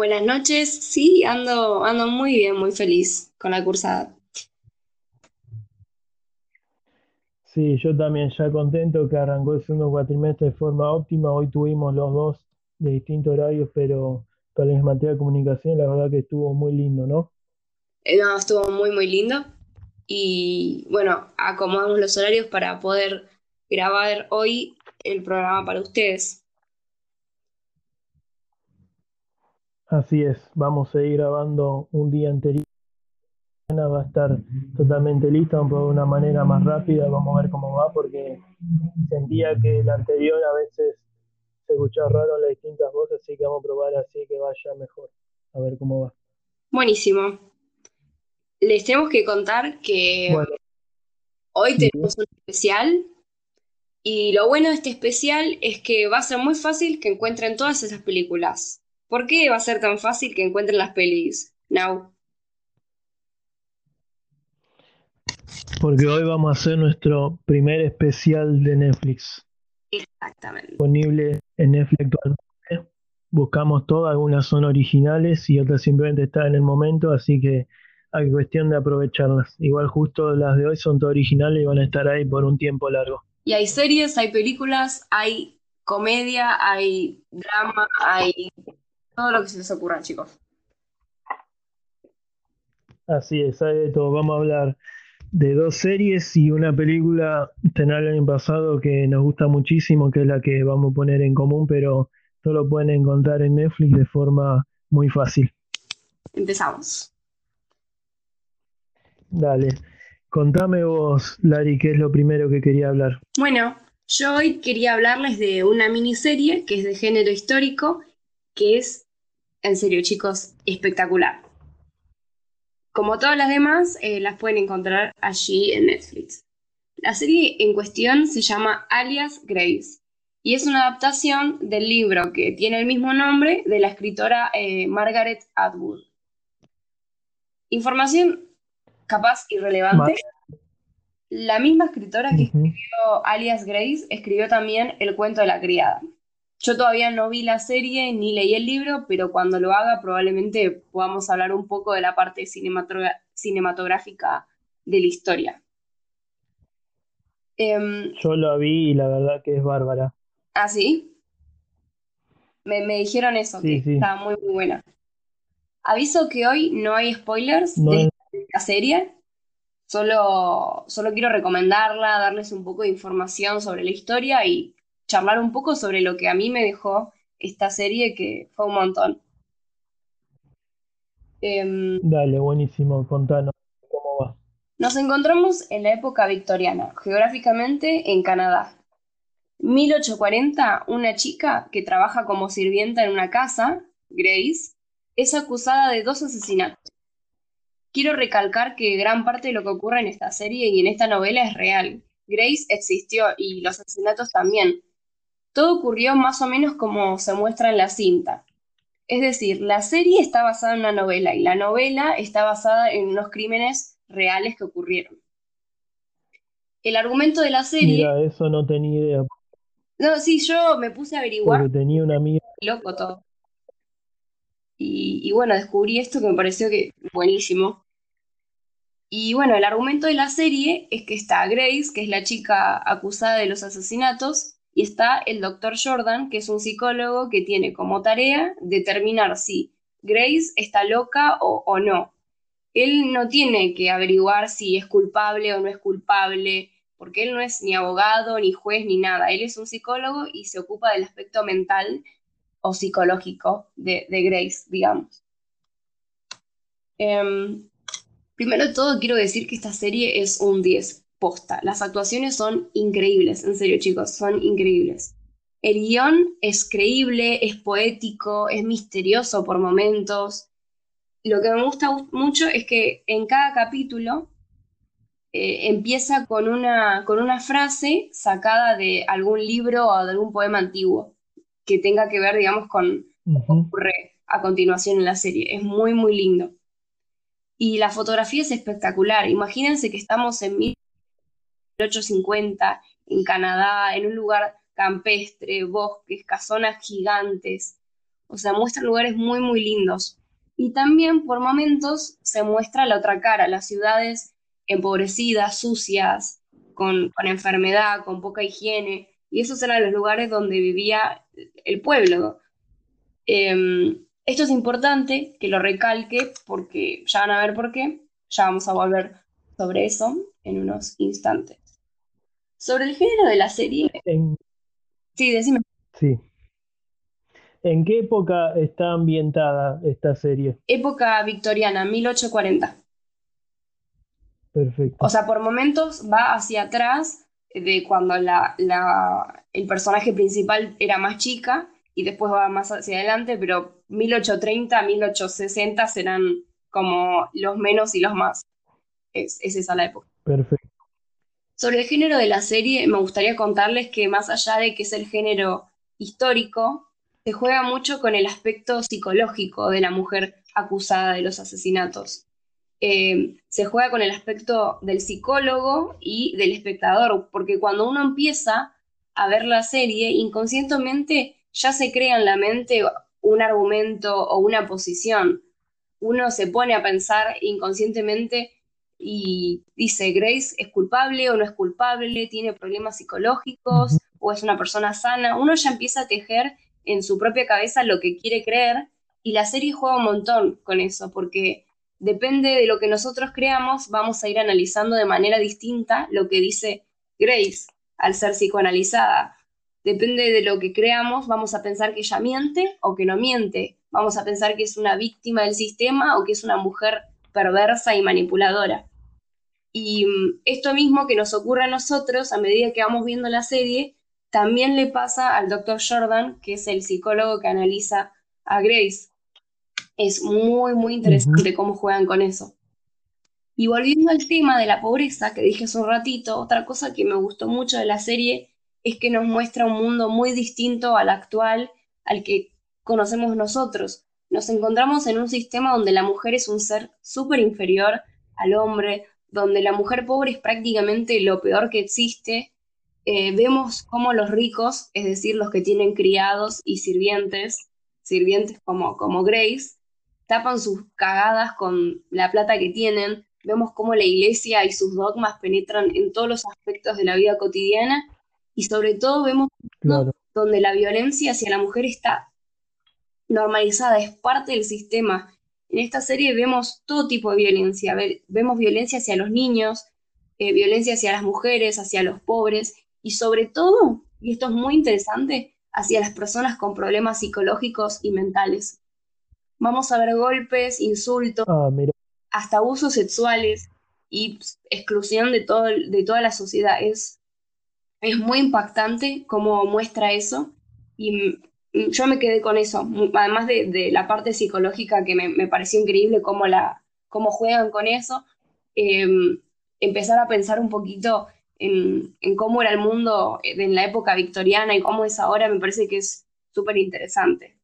Buenas noches. Sí, ando, ando muy bien, muy feliz con la cursada. Sí, yo también ya contento que arrancó el segundo cuatrimestre de forma óptima. Hoy tuvimos los dos de distintos horarios, pero con la misma materia de comunicación, la verdad que estuvo muy lindo, ¿no? Eh, no, estuvo muy, muy lindo. Y bueno, acomodamos los horarios para poder grabar hoy el programa para ustedes. Así es, vamos a ir grabando un día anterior. Va a estar totalmente lista, de una manera más rápida. Vamos a ver cómo va, porque sentía que el anterior a veces se escuchaba raro en las distintas voces, así que vamos a probar así que vaya mejor. A ver cómo va. Buenísimo. Les tenemos que contar que hoy tenemos un especial y lo bueno de este especial es que va a ser muy fácil que encuentren todas esas películas. ¿Por qué va a ser tan fácil que encuentren las pelis? Now. Porque hoy vamos a hacer nuestro primer especial de Netflix. Exactamente. Disponible en Netflix actualmente. Buscamos todas, algunas son originales y otras simplemente están en el momento, así que hay cuestión de aprovecharlas. Igual justo las de hoy son todas originales y van a estar ahí por un tiempo largo. Y hay series, hay películas, hay comedia, hay drama, hay todo lo que se les ocurra, chicos. Así es, hay de todo. Vamos a hablar de dos series y una película en el año pasado que nos gusta muchísimo, que es la que vamos a poner en común, pero no lo pueden encontrar en Netflix de forma muy fácil. Empezamos. Dale. Contame vos, Lari, qué es lo primero que quería hablar. Bueno, yo hoy quería hablarles de una miniserie que es de género histórico, que es, en serio chicos, espectacular. Como todas las demás, eh, las pueden encontrar allí en Netflix. La serie en cuestión se llama Alias Grace y es una adaptación del libro que tiene el mismo nombre de la escritora eh, Margaret Atwood. Información capaz irrelevante. La misma escritora que escribió Alias Grace escribió también El cuento de la criada. Yo todavía no vi la serie ni leí el libro, pero cuando lo haga probablemente podamos hablar un poco de la parte cinematográfica de la historia. Em, Yo la vi y la verdad que es bárbara. ¿Ah, sí? Me, dijeron eso, que estaba muy, muy buena. Aviso que hoy no hay spoilers de la serie. Solo, solo quiero recomendarla, darles un poco de información sobre la historia y charlar un poco sobre lo que a mí me dejó esta serie, que fue un montón. Em, Dale, buenísimo, contanos cómo va. Nos encontramos en la época victoriana, geográficamente en Canadá. 1840, una chica que trabaja como sirvienta en una casa, Grace, es acusada de dos asesinatos. Quiero recalcar que gran parte de lo que ocurre en esta serie y en esta novela es real. Grace existió y los asesinatos también, todo ocurrió más o menos como se muestra en la cinta. Es decir, la serie está basada en una novela y la novela está basada en unos crímenes reales que ocurrieron. El argumento de la serie... Mira, eso no tenía idea. No, sí, yo me puse a averiguar. Porque tenía una amiga... Loco todo. Y, y bueno, descubrí esto que me pareció que buenísimo. Y bueno, el argumento de la serie es que está Grace, que es la chica acusada de los asesinatos, y está el doctor Jordan, que es un psicólogo que tiene como tarea determinar si Grace está loca o, no. Él no tiene que averiguar si es culpable o no es culpable, porque él no es ni abogado, ni juez, ni nada. Él es un psicólogo y se ocupa del aspecto mental o psicológico de, Grace, digamos. Em, primero de todo, quiero decir que esta serie es un 10 posta. Las actuaciones son increíbles, en serio chicos, son increíbles. El guion es creíble, es poético, es misterioso por momentos. Lo que me gusta mucho es que en cada capítulo eh, empieza con una, con una frase sacada de algún libro o de algún poema antiguo que tenga que ver, digamos, con lo que ocurre a continuación en la serie. Es muy, muy lindo. Y la fotografía es espectacular. Imagínense que estamos en 1850 en Canadá, en un lugar campestre, bosques, casonas gigantes, O sea, muestra lugares muy, muy lindos. Y también por momentos se muestra la otra cara, las ciudades empobrecidas, sucias, con, enfermedad, con poca higiene. Y esos eran los lugares donde vivía el pueblo. Em, esto es importante que lo recalque porque ya van a ver por qué. Ya vamos a volver sobre eso en unos instantes. Sobre el género de la serie. Sí, decime. Sí. ¿En qué época está ambientada esta serie? Época victoriana, 1840. Perfecto. O sea, por momentos va hacia atrás de cuando la, el personaje principal era más chica y después va más hacia adelante, pero 1830, 1860 serán como los menos y los más. Es, es esa la época. Perfecto. Sobre el género de la serie, me gustaría contarles que más allá de que es el género histórico, se juega mucho con el aspecto psicológico de la mujer acusada de los asesinatos. Eh, se juega con el aspecto del psicólogo y del espectador, porque cuando uno empieza a ver la serie, inconscientemente ya se crea en la mente un argumento o una posición. Uno se pone a pensar inconscientemente y dice, Grace es culpable o no es culpable, tiene problemas psicológicos o es una persona sana. Uno ya empieza a tejer en su propia cabeza lo que quiere creer y la serie juega un montón con eso, porque depende de lo que nosotros creamos, vamos a ir analizando de manera distinta lo que dice Grace al ser psicoanalizada. Depende de lo que creamos, vamos a pensar que ella miente o que no miente. Vamos a pensar que es una víctima del sistema o que es una mujer perversa y manipuladora. Y mm, esto mismo que nos ocurre a nosotros a medida que vamos viendo la serie, también le pasa al doctor Jordan, que es el psicólogo que analiza a Grace. Es muy, muy interesante cómo juegan con eso. Y volviendo al tema de la pobreza que dije hace un ratito, otra cosa que me gustó mucho de la serie es que nos muestra un mundo muy distinto al actual, al que conocemos nosotros. Nos encontramos en un sistema donde la mujer es un ser súper inferior al hombre, donde la mujer pobre es prácticamente lo peor que existe eh, vemos cómo los ricos, es decir, los que tienen criados y sirvientes, sirvientes como, como Grace, tapan sus cagadas con la plata que tienen, vemos cómo la iglesia y sus dogmas penetran en todos los aspectos de la vida cotidiana y sobre todo vemos donde la violencia hacia la mujer está normalizada, es parte del sistema. En esta serie vemos todo tipo de violencia, vemos violencia hacia los niños, eh, violencia hacia las mujeres, hacia los pobres, y sobre todo, y esto es muy interesante, hacia las personas con problemas psicológicos y mentales. Vamos a ver golpes, insultos, ah, hasta abusos sexuales y exclusión de, todo, de toda la sociedad. Es, es muy impactante cómo muestra eso y yo me quedé con eso, además de, la parte psicológica que me, pareció increíble cómo, la, cómo juegan con eso, em, empezar a pensar un poquito en, cómo era el mundo en la época victoriana y cómo es ahora, me parece que es súper interesante.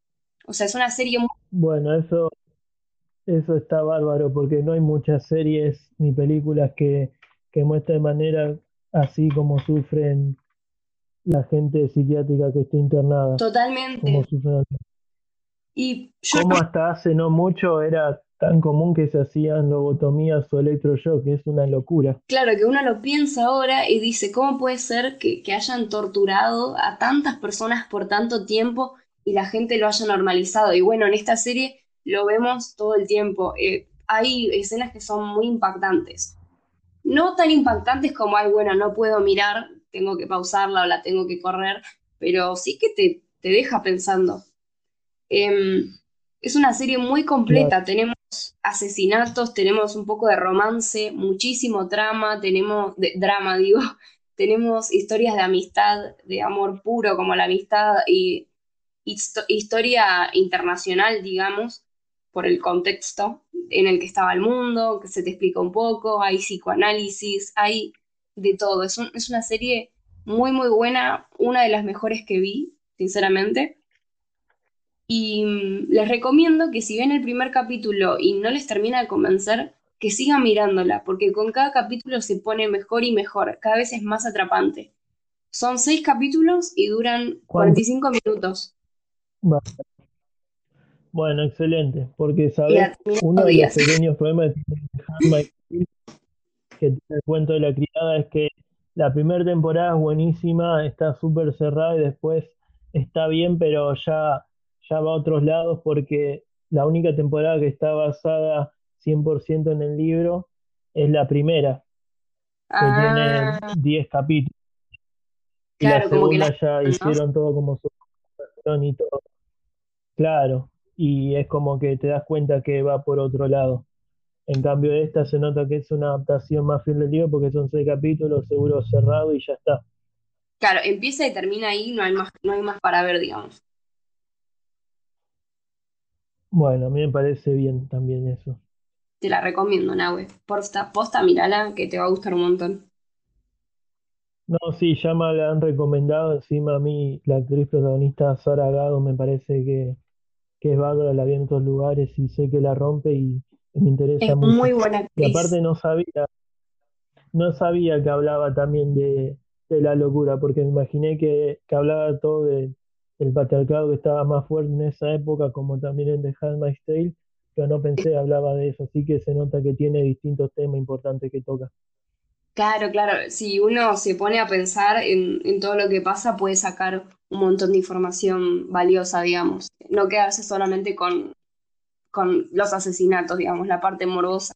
O sea, es una serie. Bueno, eso, eso está bárbaro porque no hay muchas series ni películas que, que muestren de manera así como sufren la gente psiquiátrica que está internada. Totalmente. Como. Y Como hasta hace no mucho era tan común que se hacían lobotomías o electroshock, que es una locura. Claro, que uno lo piensa ahora y dice, ¿cómo puede ser que, hayan torturado a tantas personas por tanto tiempo y la gente lo haya normalizado? Y bueno, en esta serie lo vemos todo el tiempo. Eh, hay escenas que son muy impactantes. No tan impactantes como, ay, bueno, no puedo mirar, tengo que pausarla o la tengo que correr, pero sí que te, te deja pensando. Em, es una serie muy completa, tenemos asesinatos, tenemos un poco de romance, muchísimo drama, tenemos, de, drama digo, tenemos historias de amistad, de amor puro como la amistad y historia internacional, digamos, por el contexto en el que estaba el mundo, que se te explica un poco, hay psicoanálisis, hay de todo. Es, es una serie muy, muy buena, una de las mejores que vi, sinceramente. Y mm, les recomiendo que si ven el primer capítulo y no les termina de convencer, que sigan mirándola, porque con cada capítulo se pone mejor y mejor, cada vez es más atrapante. Son seis capítulos y duran 45 minutos. Bueno, excelente, porque sabes, uno de los pequeños problemas que tiene el cuento de la criada es que la primera temporada es buenísima, está súper cerrada y después está bien, pero ya, ya va a otros lados porque la única temporada que está basada 100% en el libro es la primera, que tiene 10 ah. capítulos. y la segunda ya hicieron todo como su y todo. Claro, y es como que te das cuenta que va por otro lado. En cambio, esta se nota que es una adaptación más fiel del libro porque son seis capítulos, seguro cerrado y ya está. Claro, empieza y termina ahí, no hay más, no hay más para ver, digamos. Bueno, a mí me parece bien también eso. Te la recomiendo, Nahue. Posta, posta, mírala, que te va a gustar un montón. No, sí, ya me la han recomendado. Encima a mí, la actriz protagonista Sara Gado me parece que, que es bárbara, la vi en otros lugares y sé que la rompe y, me interesa es muy buena actriz. Y aparte no sabía, no sabía que hablaba también de, de la locura, porque me imaginé que, que hablaba todo de, del patriarcado que estaba más fuerte en esa época, como también en The Handmaid's Tale, pero no pensé que hablaba de eso, así que se nota que tiene distintos temas importantes que toca. Claro, claro, si uno se pone a pensar en, en todo lo que pasa, puede sacar un montón de información valiosa, digamos. No quedarse solamente con, con los asesinatos, digamos, la parte morbosa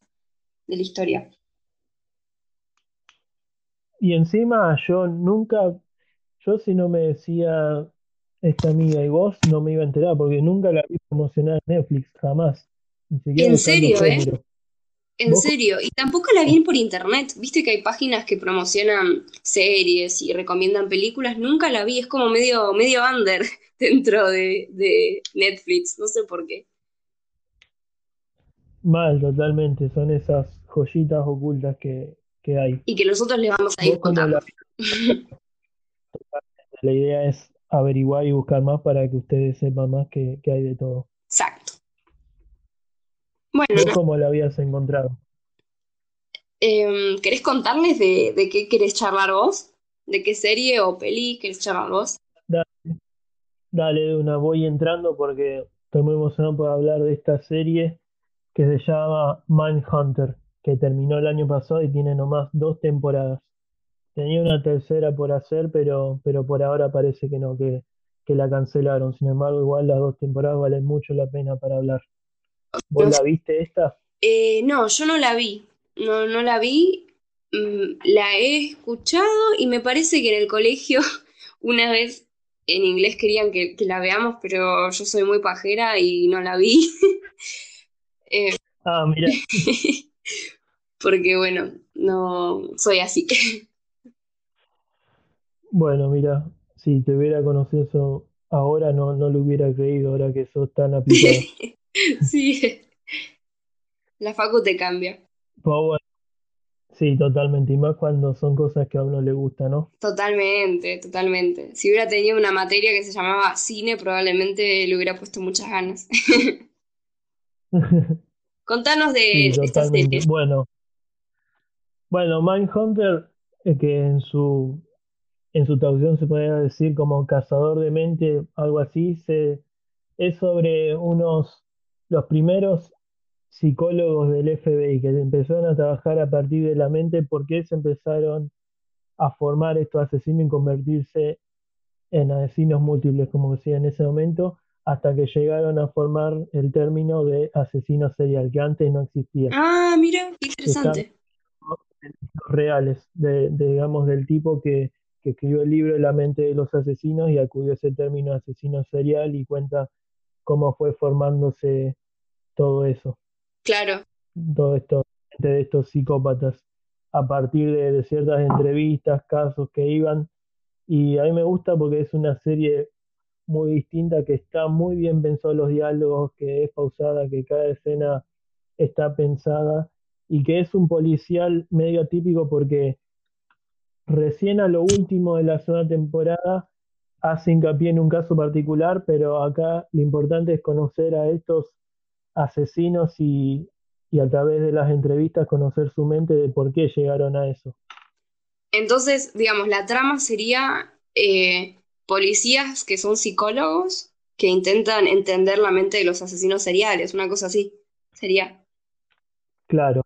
de la historia. Y encima yo nunca, yo si no me decía esta amiga y vos, no me iba a enterar, porque nunca la vi promocionada en Netflix, jamás. en serio, ¿eh? En serio, y tampoco la vi por internet. Viste que hay páginas que promocionan series y recomiendan películas. Nunca la vi, es como medio, medio under dentro de, de Netflix, no sé por qué. Mal, totalmente. Son esas joyitas ocultas que, que hay. Y que nosotros le vamos a ir contando. La... idea es averiguar y buscar más para que ustedes sepan más que, hay de todo. Exacto. Bueno. ¿Cómo la habías encontrado? Em, ¿Querés contarles de, de, qué querés charlar vos? ¿De qué serie o peli querés charlar vos? Dale, dale una, voy entrando porque estoy muy emocionado por hablar de esta serie que se llama Mindhunter, que terminó el año pasado y tiene nomás dos temporadas. Tenía una tercera por hacer, pero, pero por ahora parece que no, que, que la cancelaron. Sin embargo, igual las dos temporadas valen mucho la pena para hablar. ¿Vos la viste esta? Eh, no, yo no la vi. No, no la vi. Mm, la he escuchado y me parece que en el colegio una vez en inglés querían que, que la veamos, pero yo soy muy pajera y no la vi. Eh, ah, mira. porque bueno, no soy así. Bueno, mira, si te hubiera conocido eso ahora, no, no lo hubiera creído, ahora que sos tan aplicado. sí, la facu te cambia. Pues sí, totalmente, y más cuando son cosas que a uno le gusta, ¿no? Totalmente, totalmente. Si hubiera tenido una materia que se llamaba cine, probablemente le hubiera puesto muchas ganas. Contanos de esta serie. Bueno, bueno, Mindhunter, eh, que en su en su traducción se podría decir como cazador de mente, algo así, se, es sobre unos, los primeros psicólogos del FBI que empezaron a trabajar a partir de la mente porque se empezaron a formar estos asesinos y convertirse en asesinos múltiples, como decía en ese momento, hasta que llegaron a formar el término de asesino serial, que antes no existía. Ah, mira, interesante. Reales, de, digamos, del tipo que, que escribió el libro La mente de los asesinos y acudió a ese término asesino serial y cuenta cómo fue formándose todo eso. Claro. Todo esto de estos psicópatas a partir de, de, ciertas entrevistas, casos que iban. Y a mí me gusta porque es una serie muy distinta, que está muy bien pensado los diálogos, que es pausada, que cada escena está pensada y que es un policial medio atípico porque recién a lo último de la segunda temporada hace hincapié en un caso particular, pero acá lo importante es conocer a estos asesinos y, y a través de las entrevistas conocer su mente de por qué llegaron a eso. Entonces, digamos, la trama sería eh, policías que son psicólogos que intentan entender la mente de los asesinos seriales, una cosa así. Sería. Claro,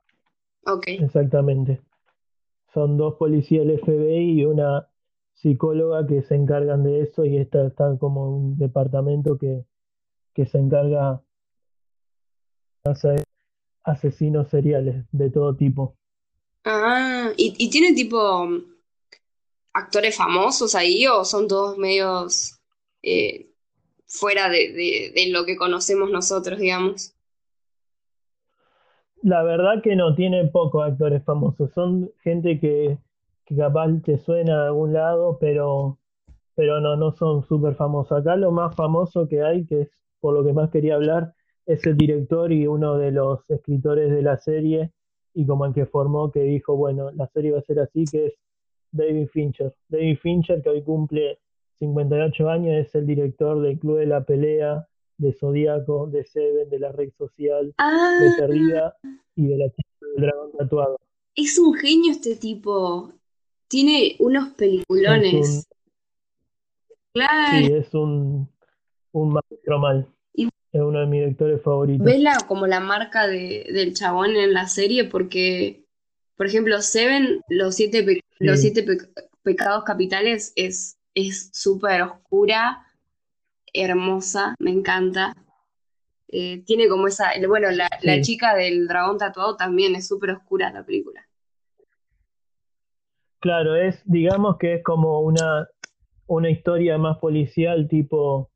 Ok. exactamente. Son dos policías del FBI y una psicóloga que se encargan de eso y esta está como un departamento que, que se encarga de asesinos seriales de todo tipo. Ah, ¿y, y tiene tipo actores famosos ahí o son todos medios eh, fuera de, lo que conocemos nosotros, digamos? La verdad que no, tiene pocos actores famosos. Son gente que, que capaz te suena de algún lado, pero, pero no, no son súper famosos. Acá lo más famoso que hay, que es por lo que más quería hablar, es el director y uno de los escritores de la serie, y como el que formó, que dijo, bueno, la serie va a ser así, que es David Fincher. David Fincher, que hoy cumple 58 años, es el director del Club de la Pelea, de Zodíaco, de Seven, de la Red Social, de Ah, Perdida y de la chica del dragón tatuado. es un genio este tipo. Tiene unos Es un, peliculones. Claro. sí, es un, un maestro mal. Y Es uno de mis directores favoritos. ves la, como la marca de, del chabón en la serie porque, por ejemplo, Seven, los siete, pe- los siete pe- pecados capitales es es súper oscura, hermosa, me encanta. Eh, tiene como esa, bueno, la, la chica del dragón tatuado también es súper oscura la película. Claro, es, digamos que es como una, una historia más policial tipo,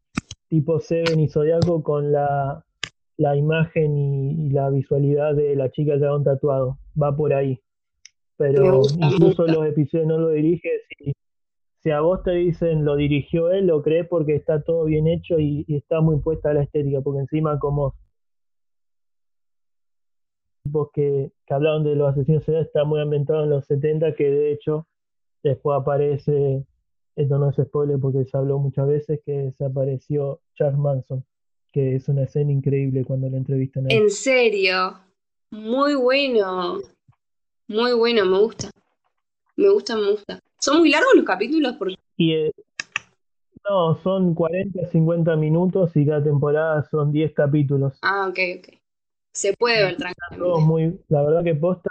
tipo Seven y Zodiaco con la, la imagen y, y la visualidad de la chica del dragón tatuado. Va por ahí. Pero incluso los episodios no lo dirige. Si, si a vos te dicen lo dirigió él, lo crees porque está todo bien hecho y, y está muy puesta la estética. Porque encima como tipos que, que hablaban de los asesinos está muy ambientado en los 70, que de hecho después aparece, esto no es spoiler porque se habló muchas veces, que desapareció Charles Manson, que es una escena increíble cuando lo entrevistan a él. En serio, muy bueno, muy bueno, me gusta, me gusta, me gusta. ¿Son muy largos los capítulos? Porque... Y eh, no, son 40, 50 minutos y cada temporada son 10 capítulos. Ah, ok, ok. Se puede ver tranquilamente. muy, la verdad que posta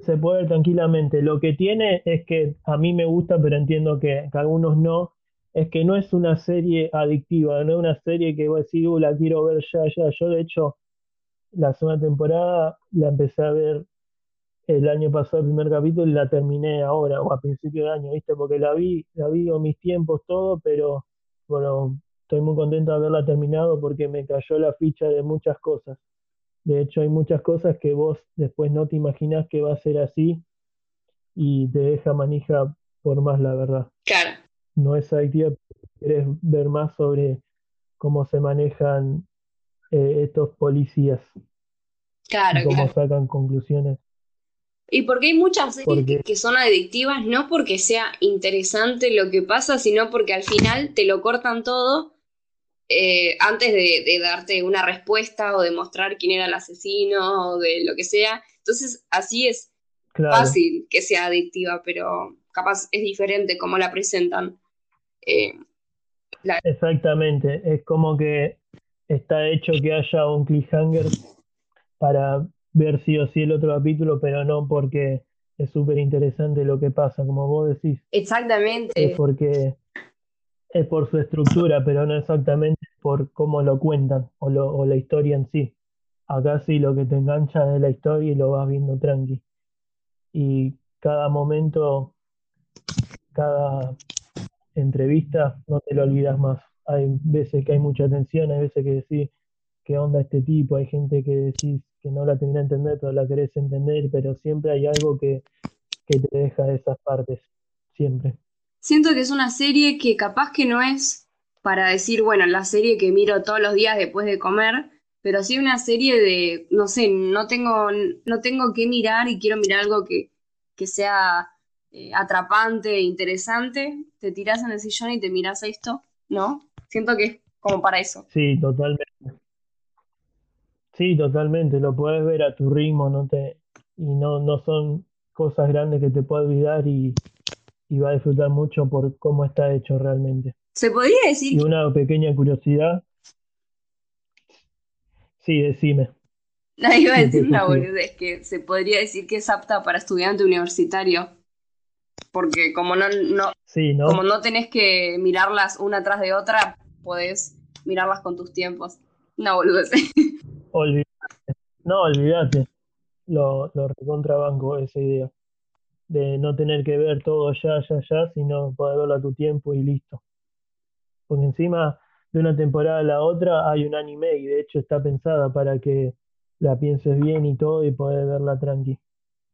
se puede ver tranquilamente. Lo que tiene es que a mí me gusta, pero entiendo que, que algunos no, es que no es una serie adictiva, no es una serie que voy a decir, "Uh, la quiero ver ya, ya. Yo, de hecho, la segunda temporada la empecé a ver el año pasado, el primer capítulo, y la terminé ahora, o a principio de año, ¿viste? Porque la vi, la vi con mis tiempos, todo, pero bueno, estoy muy contento de haberla terminado porque me cayó la ficha de muchas cosas. De hecho, hay muchas cosas que vos después no te imaginás que va a ser así y te deja manija por más, la verdad. Claro, No es adictiva, querés ver más sobre cómo se manejan eh, estos policías claro, y cómo claro. sacan conclusiones. Y porque hay muchas series que, son adictivas, no porque sea interesante lo que pasa, sino porque al final te lo cortan todo eh, antes de, de darte una respuesta o de mostrar quién era el asesino o de lo que sea. Entonces, así es claro, fácil que sea adictiva, pero capaz es diferente cómo la presentan. Eh, la- exactamente. Es como que está hecho que haya un cliffhanger para ver sí o sí el otro capítulo, pero no porque es súper interesante lo que pasa, como vos decís. Es exactamente. porque es por su estructura, pero no exactamente por cómo lo cuentan o, lo, o la historia en sí. Acá sí lo que te engancha es la historia y lo vas viendo tranqui. Y cada momento, cada entrevista, no te lo olvidas más. Hay veces que hay mucha tensión, hay veces que decís, ¿qué onda este tipo? Hay gente que decís que no la termina de entender, pero la querés entender, pero siempre hay algo que, que te deja de esas partes, siempre. Siento que es una serie que capaz que no es para decir, bueno, la serie que miro todos los días después de comer, pero sí una serie de, no sé, no tengo, no tengo que mirar y quiero mirar algo que, que sea eh, atrapante e interesante. Te tirás en el sillón y te mirás esto, ¿no? Siento que es como para eso. Sí, totalmente. Sí, totalmente. Lo puedes ver a tu ritmo, no te, y no, no son cosas grandes que te puedas olvidar y, y va a disfrutar mucho por cómo está hecho realmente. Se podría decir. Y una pequeña curiosidad. Sí, decime. No, iba a decir una boludez, que se podría decir que es apta para estudiante universitario. Porque como no, no, como no tenés que mirarlas una tras de otra, podés mirarlas con tus tiempos. Una boludez. Olvídate. No, olvídate. Lo, lo recontrabanco esa idea. De no tener que ver todo ya, ya, ya, sino poder verlo a tu tiempo y listo. Porque encima de una temporada a la otra hay un anime y de hecho está pensada para que la pienses bien y todo y poder verla tranqui.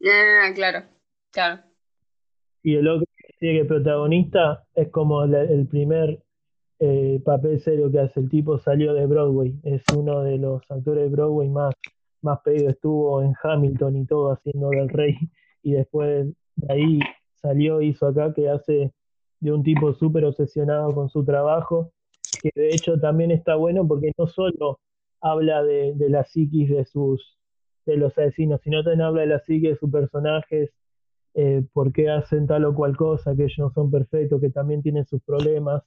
Ah, claro, claro. Y el otro que sigue protagonista es como el primer eh, papel serio que hace. El tipo salió de Broadway, es uno de los actores de Broadway más, más pedido. Estuvo en Hamilton y todo haciendo del rey. Y después de ahí salió, hizo acá que hace de un tipo súper obsesionado con su trabajo, que de hecho también está bueno porque no solo habla de, la psiquis de sus de los asesinos, sino también habla de la psiquis de sus personajes, eh, por qué hacen tal o cual cosa, que ellos no son perfectos, que también tienen sus problemas,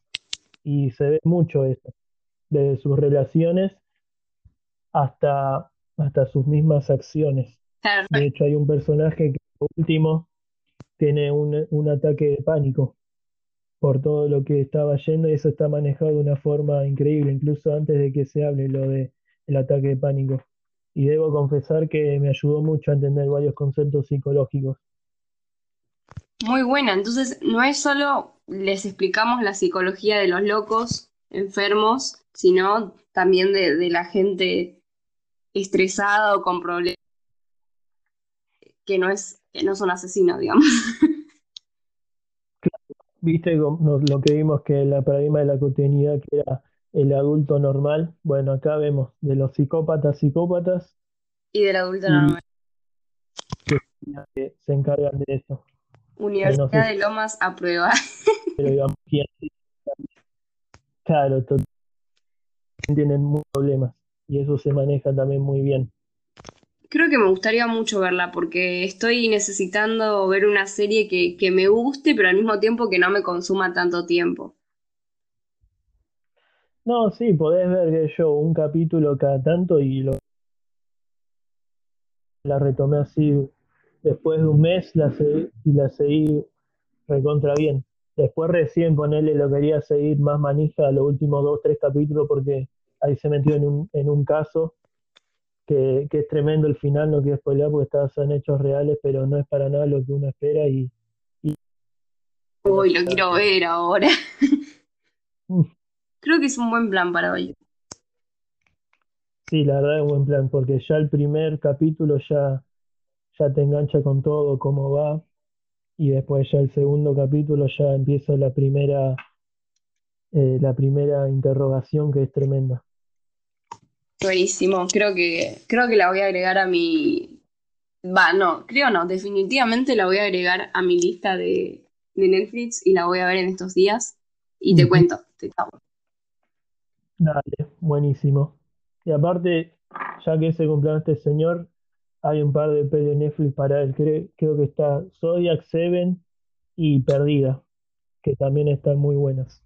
y se ve mucho eso, desde sus relaciones hasta, hasta sus mismas acciones. De hecho, hay un personaje que último tiene un, un ataque de pánico por todo lo que estaba yendo y eso está manejado de una forma increíble, incluso antes de que se hable lo de el ataque de pánico. Y debo confesar que me ayudó mucho a entender varios conceptos psicológicos. Muy buena, entonces no es solo les explicamos la psicología de los locos, enfermos, sino también de, la gente estresada o con problemas que no es que no son asesinos, digamos. Viste lo que vimos que el paradigma de la cotidianidad que era el adulto normal. Bueno, acá vemos de los psicópatas, psicópatas. Y del adulto normal. Que se encargan de eso. Universidad de Lomas a prueba. Pero digamos que claro, tienen muchos problemas y eso se maneja también muy bien. Creo que me gustaría mucho verla porque estoy necesitando ver una serie que, que me guste, pero al mismo tiempo que no me consuma tanto tiempo. No, sí, podés ver que yo un capítulo cada tanto y lo la retomé así después de un mes la y la seguí recontra bien. Después recién ponerle lo quería seguir más manija a los últimos dos, tres capítulos porque ahí se metió en un, en un caso que, es tremendo el final, no quiero spoiler porque está, en hechos reales, pero no es para nada lo que uno espera y... Uy, lo quiero ver ahora. Creo que es un buen plan para hoy. Sí, la verdad es un buen plan, porque ya el primer capítulo ya, ya te engancha con todo, cómo va, y después ya el segundo capítulo ya empieza la primera, eh, la primera interrogación que es tremenda. Buenísimo, creo que, creo que la voy a agregar a mi... Va, no, creo no, definitivamente la voy a agregar a mi lista de, Netflix y la voy a ver en estos días y te cuento, te Dale, buenísimo. Y aparte, ya que se cumpleaños este señor, hay un par de pelis de Netflix para él. Creo, que está Zodiac Seven y Perdida, que también están muy buenas.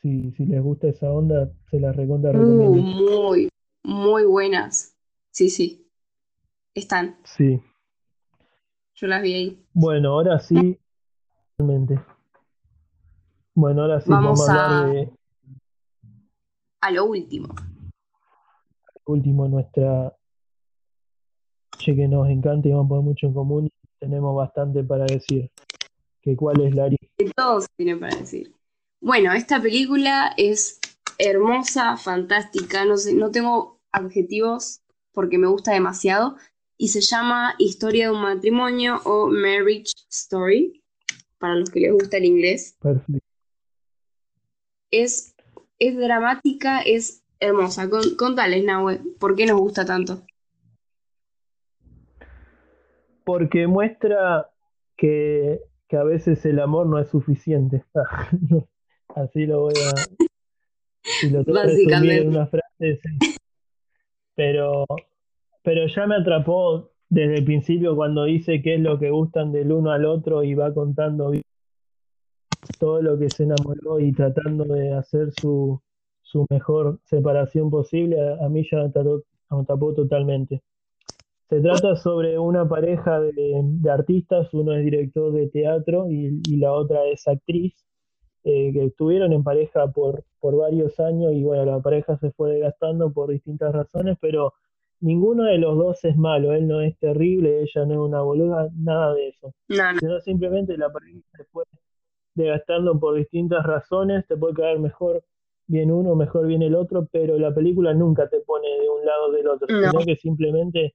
Si, si les gusta esa onda, se las recontra uh, recomiendo. muy, muy buenas. Sí, sí. Están. Sí. Yo las vi ahí. Bueno, ahora sí, realmente. Bueno, ahora sí vamos, a hablar de a lo último. Último, nuestra que nos encanta y vamos a poner mucho en común. Tenemos bastante para decir. ¿Que ¿Cuál es, Lari? Que todos tienen para decir. Bueno, esta película es hermosa, fantástica. No, sé, no tengo adjetivos porque me gusta demasiado. Y se llama Historia de un matrimonio o Marriage Story, para los que les gusta el inglés. Perfecto. Es es dramática, es hermosa. Con, contales, Nahue, ¿por qué nos gusta tanto? Porque muestra que, a veces el amor no es suficiente. Así lo voy a. Si lo Básicamente. en una frase, Pero, pero ya me atrapó desde el principio cuando dice qué es lo que gustan del uno al otro y va contando todo lo que se enamoró y tratando de hacer su, su mejor separación posible, a, mí ya me tapó, totalmente. Se trata sobre una pareja de, artistas, uno es director de teatro y, la otra es actriz, eh, que estuvieron en pareja por, por varios años y bueno, la pareja se fue desgastando por distintas razones, pero ninguno de los dos es malo, él no es terrible, ella no es una boluda, nada de eso. Sino simplemente la pareja se fue desgastando por distintas razones, te puede caer mejor bien uno, mejor bien el otro, pero la película nunca te pone de un lado o del otro, sino que simplemente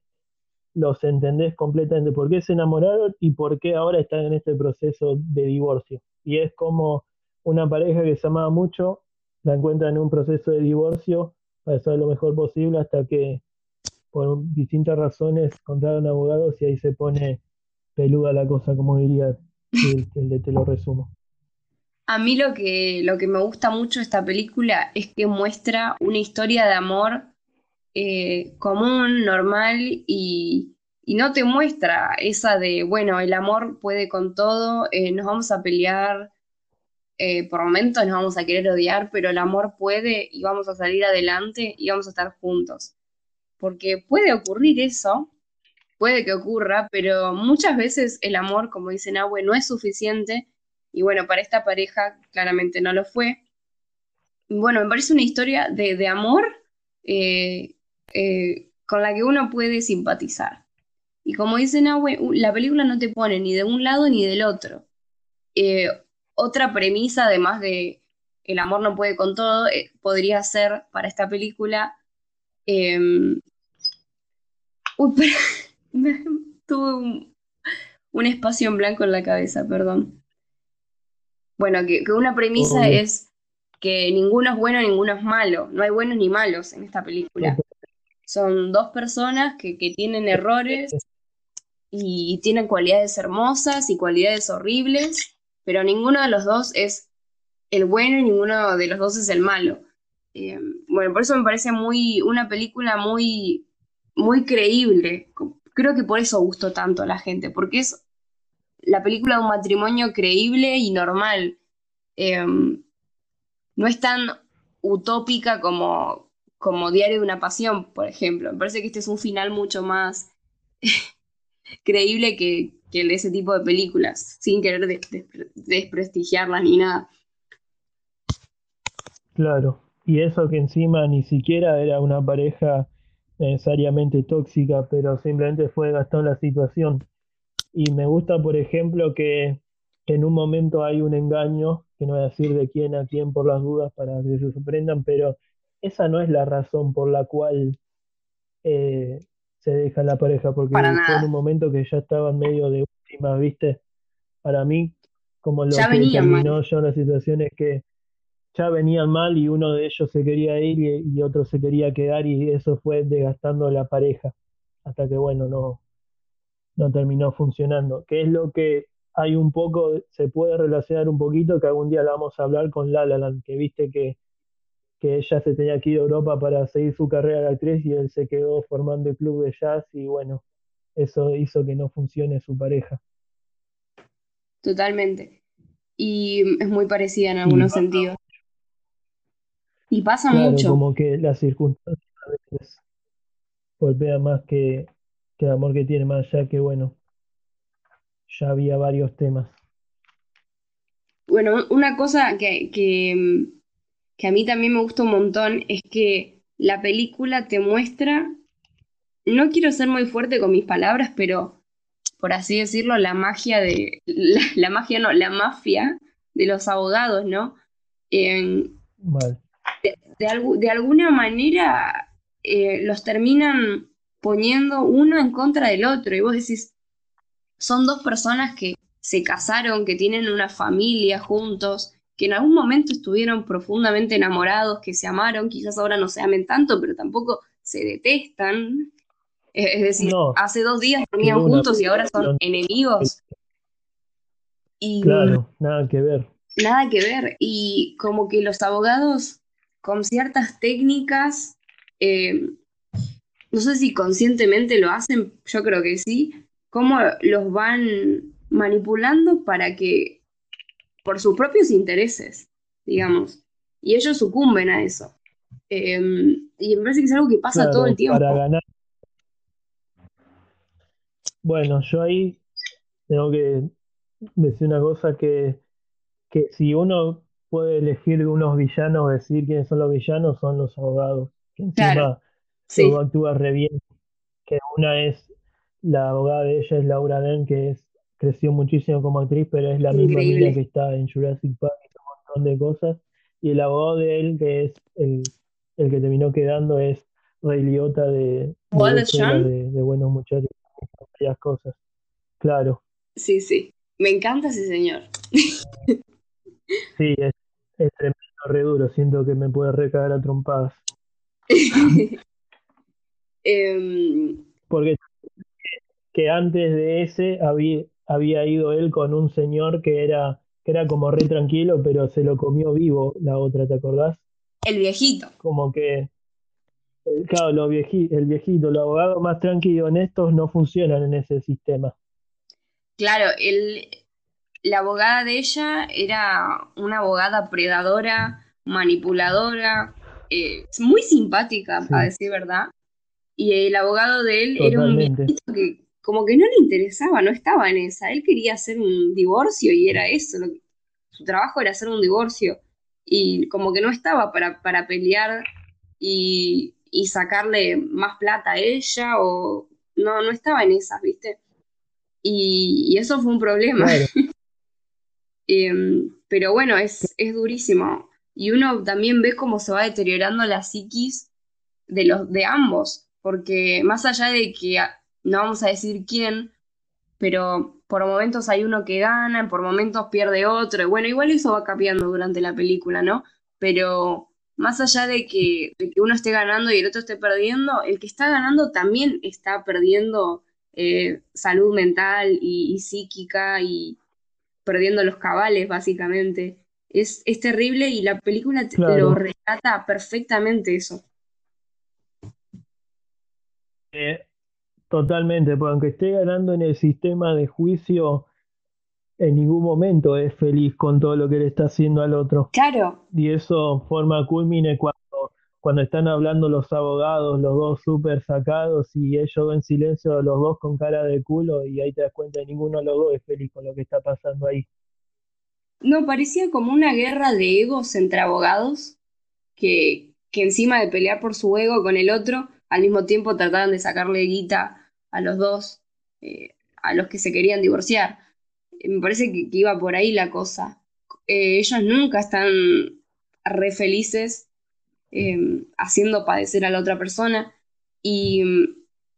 los entendés completamente por qué se enamoraron y por qué ahora están en este proceso de divorcio. Y es como una pareja que se amaba mucho, la encuentra en un proceso de divorcio para hacer lo mejor posible hasta que por distintas razones contrataron abogados y ahí se pone peluda la cosa, como diría el, el de Te lo resumo. A mí lo que, lo que me gusta mucho de esta película es que muestra una historia de amor eh, común, normal y, no te muestra esa de, bueno, el amor puede con todo, eh, nos vamos a pelear, eh, por momentos nos vamos a querer odiar, pero el amor puede y vamos a salir adelante y vamos a estar juntos. Porque puede ocurrir eso, puede que ocurra, pero muchas veces el amor, como dice Nahue, no es suficiente y bueno, para esta pareja claramente no lo fue. Bueno, me parece una historia de, amor eh, eh, con la que uno puede simpatizar. Y como dice Nahue, la película no te pone ni de un lado ni del otro. Eh, otra premisa, además de el amor no puede con todo, podría ser para esta película. Em, uy, tuve un, un espacio en blanco en la cabeza, perdón. Bueno, que, una premisa es que ninguno es bueno, ninguno es malo. No hay buenos ni malos en esta película. Son dos personas que, tienen errores y tienen cualidades hermosas y cualidades horribles, pero ninguno de los dos es el bueno y ninguno de los dos es el malo. Eh, bueno, por eso me parece muy una película muy, muy creíble. Creo que por eso gustó tanto a la gente, porque es la película de un matrimonio creíble y normal. Em, no es tan utópica como, como Diario de una Pasión, por ejemplo. Me parece que este es un final mucho más creíble que, el de ese tipo de películas, sin querer desprestigiarlas ni nada. Claro, y eso que encima ni siquiera era una pareja necesariamente tóxica, pero simplemente fue gastó la situación. Y me gusta, por ejemplo, que en un momento hay un engaño, que no voy a decir de quién a quién por las dudas para que se sorprendan, pero esa no es la razón por la cual eh, se deja la pareja, porque fue en un momento que ya estaban medio de última, ¿viste? Para mí, como lo que terminó yo la situación es que ya venían mal y uno de ellos se quería ir y, y otro se quería quedar y eso fue desgastando la pareja, hasta que bueno, no, no terminó funcionando, que es lo que hay un poco, se puede relacionar un poquito, que algún día la vamos a hablar con La La que viste que, que ella se tenía que ir a Europa para seguir su carrera de actriz y él se quedó formando el club de jazz y bueno, eso hizo que no funcione su pareja. Totalmente. Y es muy parecida en algunos sentidos. Y pasa mucho. Como que las circunstancias a veces golpean más que, que el amor que tiene más allá que, bueno, ya había varios temas. Bueno, una cosa que, que, a mí también me gusta un montón es que la película te muestra, no quiero ser muy fuerte con mis palabras, pero por así decirlo, la magia de, la, magia no, la mafia de los abogados, ¿no? de, de, alguna manera eh, los terminan poniendo uno en contra del otro y vos decís, son dos personas que se casaron, que tienen una familia juntos, que en algún momento estuvieron profundamente enamorados, que se amaron, quizás ahora no se amen tanto, pero tampoco se detestan. Es decir, hace dos días dormían juntos y ahora son enemigos. Y, claro, nada que ver. Nada que ver. Y como que los abogados, con ciertas técnicas, eh, no sé si conscientemente lo hacen, yo creo que sí, cómo los van manipulando para que por sus propios intereses, digamos. Y ellos sucumben a eso. Em, y me parece que es algo que pasa todo el tiempo. Para ganar. Bueno, yo ahí tengo que decir una cosa que, que si uno puede elegir unos villanos, decir quiénes son los villanos, son los abogados, que encima todo actúa re bien. Que una es la abogada de ella es Laura Den, que es creció muchísimo como actriz, pero es la misma niña que está en Jurassic Park y un montón de cosas. Y el abogado de él, que es el, el que terminó quedando, es Ray Liotta de, de, de, Buenos Muchachos, varias cosas. Claro. Sí, sí. Me encanta ese señor. sí, es, es tremendo, re duro. Siento que me puede recaer a trompadas. Em, Porque que antes de ese había, había ido él con un señor que era, que era como re tranquilo, pero se lo comió vivo la otra, ¿te acordás? El viejito. Como que, claro, lo vieji, el viejito, los abogados más tranquilos y honestos no funcionan en ese sistema. Claro, el, la abogada de ella era una abogada predadora, manipuladora, eh, muy simpática, a decir verdad. Y el abogado de él era un viejito que como que no le interesaba, no estaba en esa. Él quería hacer un divorcio y era eso. su trabajo era hacer un divorcio. Y como que no estaba para, para pelear y, sacarle más plata a ella o no, no estaba en esas, ¿viste? Y, eso fue un problema. Em, pero bueno, es, es durísimo. Y uno también ve cómo se va deteriorando la psiquis de los de ambos, porque más allá de que no vamos a decir quién, pero por momentos hay uno que gana, por momentos pierde otro, y bueno, igual eso va cambiando durante la película, ¿no? Pero más allá de que, uno esté ganando y el otro esté perdiendo, el que está ganando también está perdiendo eh, salud mental y, psíquica y perdiendo los cabales, básicamente. Es, es terrible y la película lo retrata perfectamente eso. Eh, Totalmente, porque aunque esté ganando en el sistema de juicio, en ningún momento es feliz con todo lo que le está haciendo al otro. Claro. Y eso forma culmine cuando, cuando están hablando los abogados, los dos súper sacados, y ellos en silencio, los dos con cara de culo, y ahí te das cuenta que ninguno de los dos es feliz con lo que está pasando ahí. No, parecía como una guerra de egos entre abogados, que, que encima de pelear por su ego con el otro, al mismo tiempo trataban de sacarle guita a los dos, eh, a los que se querían divorciar. Eh, me parece que, iba por ahí la cosa. Eh, ellos nunca están re felices haciendo padecer a la otra persona y mm,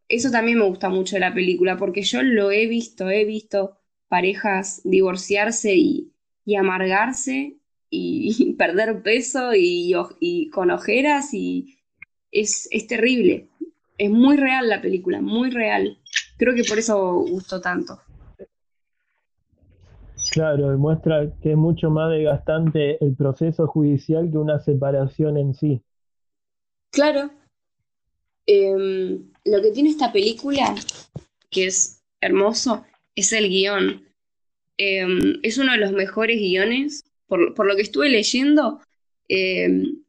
eso también me gusta mucho de la película porque yo lo he visto, he visto parejas divorciarse y, amargarse y, perder peso y, y con ojeras y, es, terrible. Es muy real la película, muy real. Creo que por eso gustó tanto. Claro, demuestra que es mucho más desgastante el proceso judicial que una separación en sí. Claro. Em, lo que tiene esta película, que es hermoso, es el guion. Em, es uno de los mejores guiones. Por, por lo que estuve leyendo, em,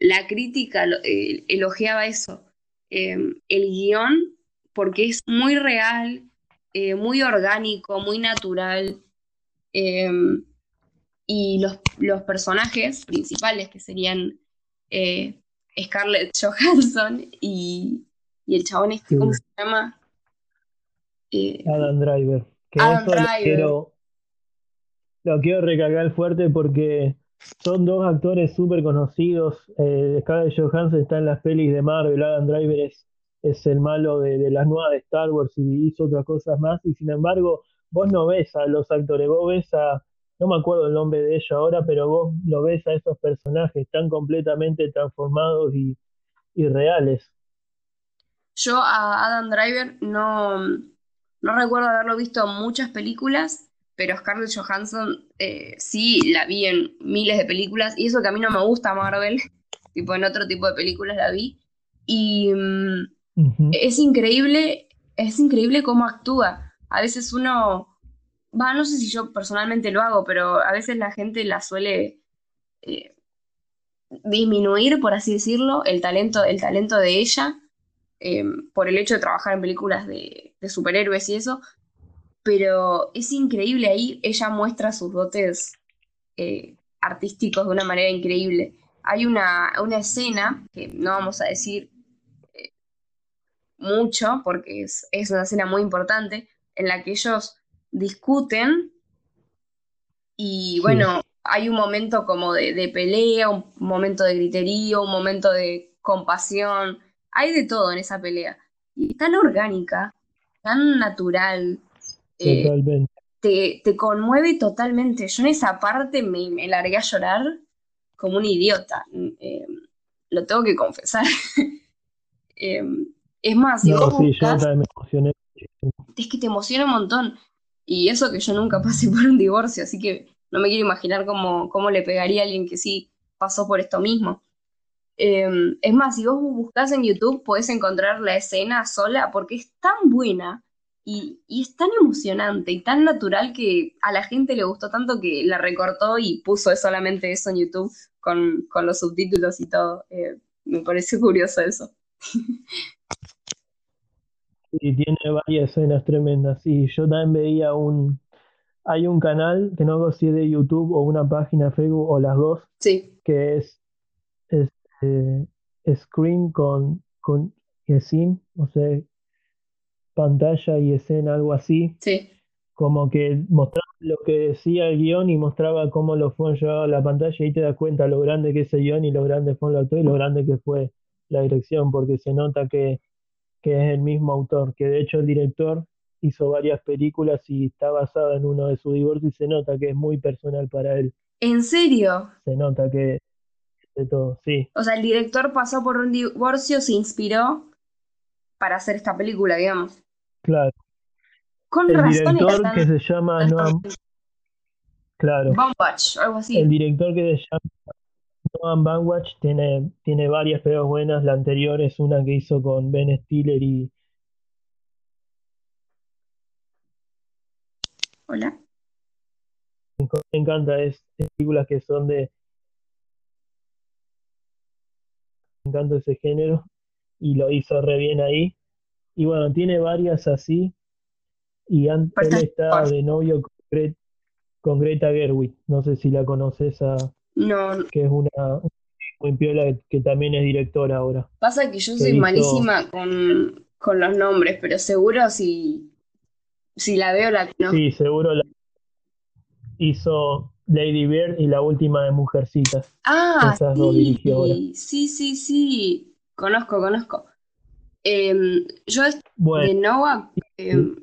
la crítica eh, elogiaba eso, em, el guion, porque es muy real, eh, muy orgánico, muy natural, em, y los, personajes principales, que serían eh, Scarlett Johansson y, el chabón este, ¿cómo se llama? Adam Driver. Adam Driver. lo quiero recalcar fuerte porque son dos actores súper conocidos. Eh, Scarlett Johansson está en las pelis de Marvel, Adam Driver es, es el malo de, las nuevas de Star Wars y hizo otras cosas más. Y sin embargo, vos no ves a los actores, vos ves a, no me acuerdo el nombre de ellos ahora, pero vos lo ves a esos personajes tan completamente transformados y, y reales. Yo a Adam Driver no, no recuerdo haberlo visto en muchas películas, pero Scarlett Johansson eh, sí la vi en miles de películas, y eso que a mí no me gusta Marvel, tipo en otro tipo de películas la vi, y mm, es increíble, es increíble cómo actúa. A veces uno va, no sé si yo personalmente lo hago, pero a veces la gente la suele eh, disminuir, por así decirlo, el talento, el talento de ella, eh, por el hecho de trabajar en películas de, de superhéroes y eso, pero es increíble ahí, ella muestra sus dotes eh, artísticos de una manera increíble. Hay una, una escena, que no vamos a decir eh, mucho, porque es, es una escena muy importante, en la que ellos discuten y bueno, hay un momento como de, de pelea, un momento de griterío, un momento de compasión, hay de todo en esa pelea. Y tan orgánica, tan natural, eh, Totalmente. te, te conmueve totalmente. Yo en esa parte me, me largué a llorar como un idiota. Eh, lo tengo que confesar. Eh, es más, si No, vos sí, yo buscas, también me emocioné. es que te emociona un montón. Y eso que yo nunca pasé por un divorcio, así que no me quiero imaginar cómo, cómo le pegaría a alguien que sí pasó por esto mismo. Eh, es más, si vos buscas en YouTube, podés encontrar la escena sola porque es tan buena y, y es tan emocionante y tan natural que a la gente le gustó tanto que la recortó y puso solamente eso en YouTube con, con los subtítulos y todo. Eh, me pareció curioso eso. Y tiene varias escenas tremendas. Sí, yo también veía un, hay un canal que no sé si es de YouTube o una página Facebook o las dos, Sí, que es, es eh, Screen con, con Scene, o sea, pantalla y escena, algo así, sí. como que mostraba lo que decía el guion y mostraba cómo lo fue llevado a la pantalla y te das cuenta lo grande que es el guion y lo grande fue el actor y lo grande que fue la dirección, porque se nota que, que es el mismo autor, que de hecho el director hizo varias películas y está basado en uno de sus divorcios y se nota que es muy personal para él, ¿En serio? se nota que de todo, sí, O sea, el director pasó por un divorcio, se inspiró para hacer esta película, digamos. Claro. Con El razón director que se llama Noam, claro, algo así. el director que se llama Noam Baumbach tiene, tiene varias pegas buenas, la anterior es una que hizo con Ben Stiller y Hola. me encanta, es, es películas que son de, me encanta ese género y lo hizo re bien ahí. Y bueno, tiene varias así y an- él Falta- está de novio con, Gre- con Greta Gerwig, no sé si la conoces, a, No, que es una muy piola que también es directora ahora. pasa que yo que soy hizo- malísima con, con los nombres, pero seguro si, si la veo la conozco. Sí, seguro la hizo Lady Bird y la última de Mujercitas. Ah, Esas dos sí, sí, sí, sí. Conozco, conozco. Em, yo de Bueno, Noah em,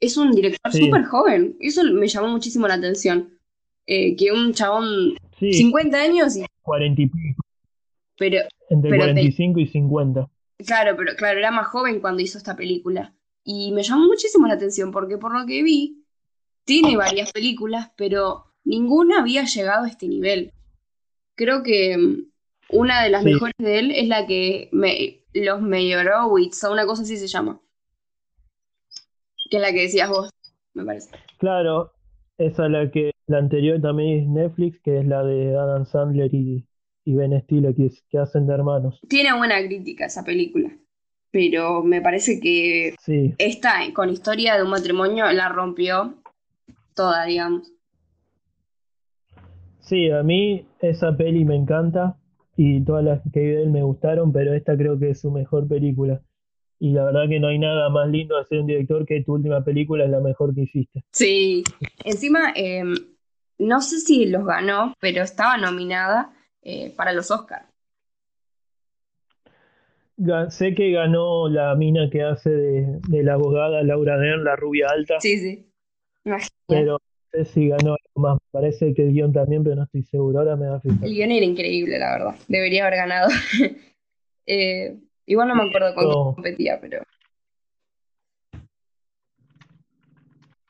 es un director Sí. súper joven. Eso me llamó muchísimo la atención. Eh, que un chabón, sí, 50 años, y, cuarenta y pico, pero entre Pero te- 45 y 50. Claro, pero claro, era más joven cuando hizo esta película. Y me llamó muchísimo la atención porque por lo que vi, tiene varias películas, pero ninguna había llegado a este nivel. Creo que mm, una de las Sí. mejores de él es la que me, Los Meyerowitz, o una cosa así se llama. Que es la que decías vos, me parece. Claro, esa es la que la anterior también es Netflix, que es la de Adam Sandler y, y Ben Stiller, que, es- que hacen de hermanos. Tiene buena crítica esa película, pero me parece que Sí, esta, con historia de un matrimonio, la rompió toda, digamos. sí, a mí esa peli me encanta y todas las que vi de él me gustaron, pero esta creo que es su mejor película. Y la verdad que no hay nada más lindo de ser un director que tu última película es la mejor que hiciste. Sí, encima, eh, no sé si los ganó, pero estaba nominada eh, para los Oscars. Sé que ganó la mina que hace de, de la abogada Laura Dern, la rubia alta, Sí, sí. Imagínate. pero sé si ganó algo más. Parece que el guion también, pero no estoy seguro. Ahora me va a fijar. El guion era increíble, la verdad. Debería haber ganado. Eh, igual no me acuerdo con No. competía, pero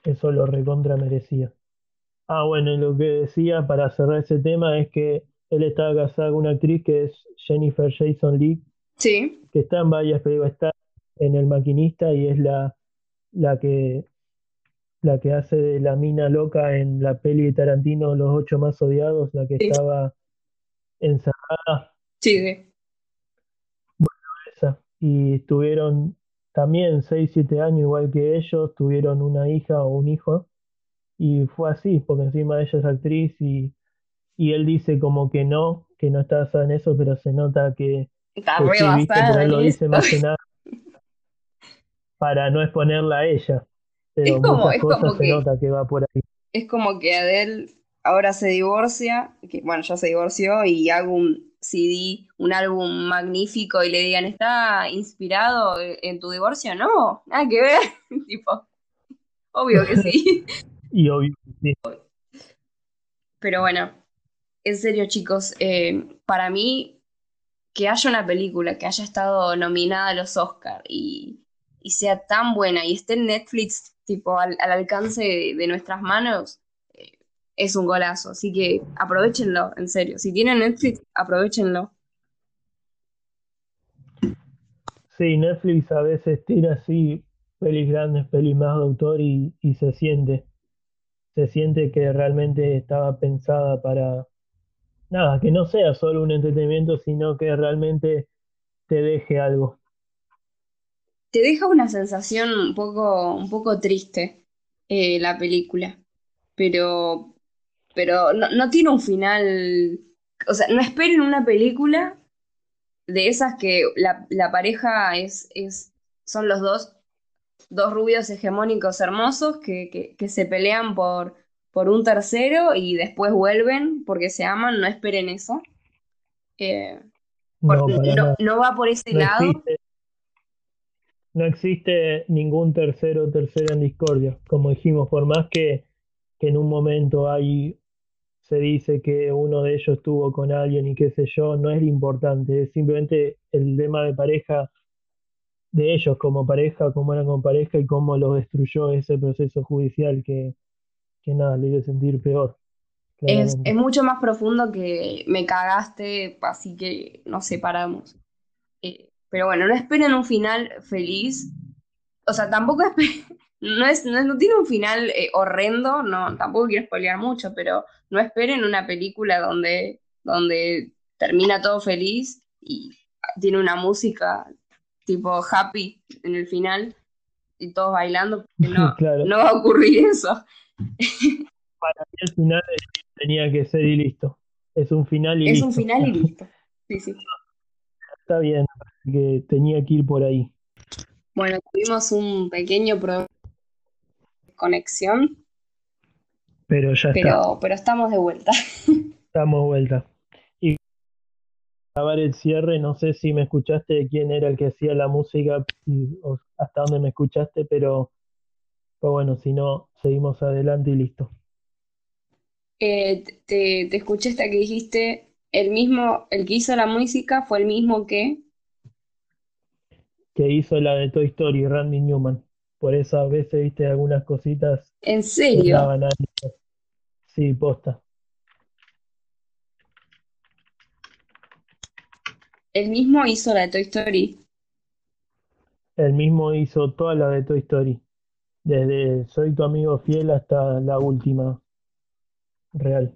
Eso lo recontra merecía. Ah, bueno, y lo que decía para cerrar ese tema es que él estaba casado con una actriz que es Jennifer Jason Leigh, sí. que está en varias películas, está en El Maquinista y es la, la que la que hace de la mina loca en la peli de Tarantino, Los ocho más odiados, la que estaba encerrada. Sí, sí. Esa. Y estuvieron también 6, 7 años igual que ellos, tuvieron una hija o un hijo. Y fue así, porque encima ella es actriz y, y él dice como que no, que no está basada en eso, pero se nota que, Está que sí, ¿viste? basada Pero él lo dice más que nada para no exponerla a ella. Es como, es como se que, nota que va por ahí. es como que Adele ahora se divorcia, que bueno, ya se divorció y hago un CD, un álbum magnífico y le digan, ¿está inspirado en tu divorcio? No, nada que ver. Tipo, obvio que sí. Y obvio, sí. Pero bueno, en serio, chicos, eh, para mí, que haya una película que haya estado nominada a los Oscar y, y sea tan buena y esté en Netflix, tipo, al, al alcance de, nuestras manos, eh, es un golazo. Así que aprovechenlo, en serio. Si tienen Netflix, aprovechenlo. Sí, Netflix a veces tira así pelis grandes, pelis más de autor y se siente, se siente que realmente estaba pensada para, nada, que no sea solo un entretenimiento, sino que realmente te deje algo. Te deja una sensación un poco, un poco triste, eh, la película. Pero, pero no, no tiene un final. O sea, no esperen una película de esas que la, la pareja es, es, son los dos, dos rubios hegemónicos hermosos que, que, que se pelean por, por un tercero y después vuelven porque se aman. No esperen eso. Eh, No, va por ese No lado. No existe ningún tercero o tercera en discordia. Como dijimos, por más que, que en un momento hay, se dice que uno de ellos estuvo con alguien y qué sé yo, no es lo importante, es simplemente el tema de pareja de ellos como pareja, cómo eran como pareja y cómo los destruyó ese proceso judicial que, que nada, le hizo sentir peor, Es, mucho más profundo que me cagaste, así que nos separamos. Pero bueno, no esperen un final feliz. O sea, tampoco espe- no es, no, es- no tiene un final eh, horrendo, no, tampoco quiero spoilear mucho, pero no esperen una película donde, donde termina todo feliz y tiene una música tipo happy en el final y todos bailando, porque no, Claro, no va a ocurrir eso. el final tenía que ser y listo. Es un final y Es un listo. final y listo. Sí, sí. Está bien, que tenía que ir por ahí. Bueno, tuvimos un pequeño problema de conexión, Pero ya está, pero, estamos de vuelta. estamos de vuelta. Y para grabar el cierre, no sé si me escuchaste de quién era el que hacía la música y, o hasta dónde me escuchaste, pero, pero bueno, si no, seguimos adelante y listo. Eh, te, te escuché hasta que dijiste, el mismo, el que hizo la música fue el mismo que... Que hizo la de Toy Story, Randy Newman. Por eso a veces, viste, algunas cositas ¿En serio? Sí, posta. El mismo hizo la de Toy Story. El mismo hizo toda la de Toy Story. Desde Soy tu amigo fiel hasta la última real.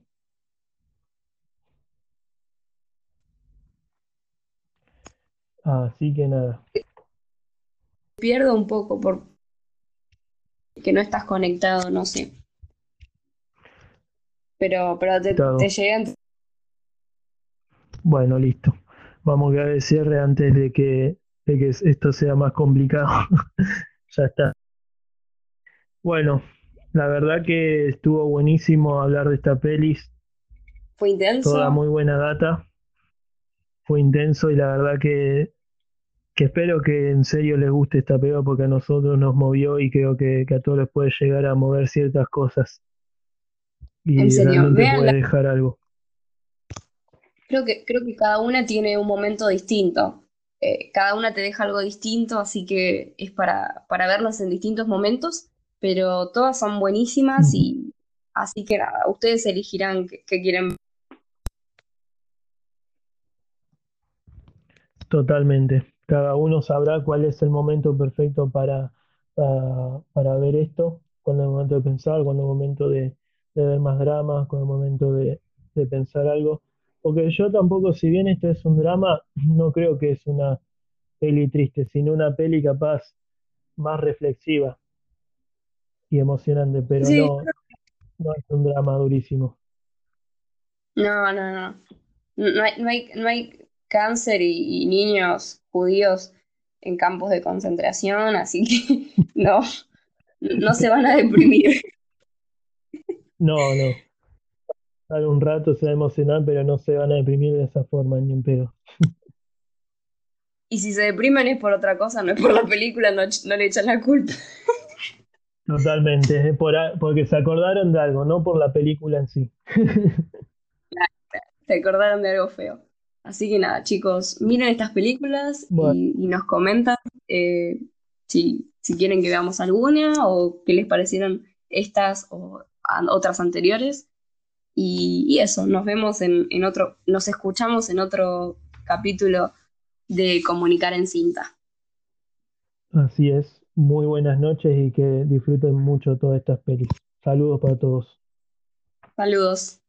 Así que nada. Pierdo un poco por que no estás conectado, no sé. Pero, pero te, te ent- Bueno, listo. Vamos a cierre antes de que, de que esto sea más complicado. Ya está. Bueno, la verdad que estuvo buenísimo hablar de esta pelis. Fue Toda intenso. muy buena data. Fue intenso y la verdad que, que espero que en serio les guste esta pega porque a nosotros nos movió y creo que, que a todos les puede llegar a mover ciertas cosas En y serio, realmente véanla. puede dejar algo. Creo que, creo que cada una tiene un momento distinto. Eh, cada una te deja algo distinto, así que es para, para verlas en distintos momentos, pero todas son buenísimas y así que nada, ustedes elegirán qué, qué quieren Totalmente. Cada uno sabrá cuál es el momento perfecto para, para, para ver esto. cuando es momento de pensar, cuando es momento de, de ver más dramas, cuando es momento de, de pensar algo. Porque yo tampoco, si bien esto es un drama, no creo que es una peli triste, sino una peli capaz más reflexiva y emocionante, pero Sí, no, no es un drama durísimo. no, no, no. No hay, no hay, no hay cáncer y, y niños judíos en campos de concentración, así que no, no se van a deprimir. No, no. Un rato se va a emocionar, pero no se van a deprimir de esa forma, ni en pedo. Y si se deprimen es por otra cosa, no es por la película, no, no le echan la culpa. Totalmente, es por porque se acordaron de algo, no por la película en sí. Se acordaron de algo feo. Así que nada, chicos, miren estas películas Bueno, y, y nos comentan eh, si, si quieren que veamos alguna o qué les parecieron estas o a- otras anteriores. Y, y eso, nos vemos en, en otro, nos escuchamos en otro capítulo de Comunicar en Cinta. así es. Muy buenas noches y que disfruten mucho todas estas pelis. Saludos para todos. Saludos.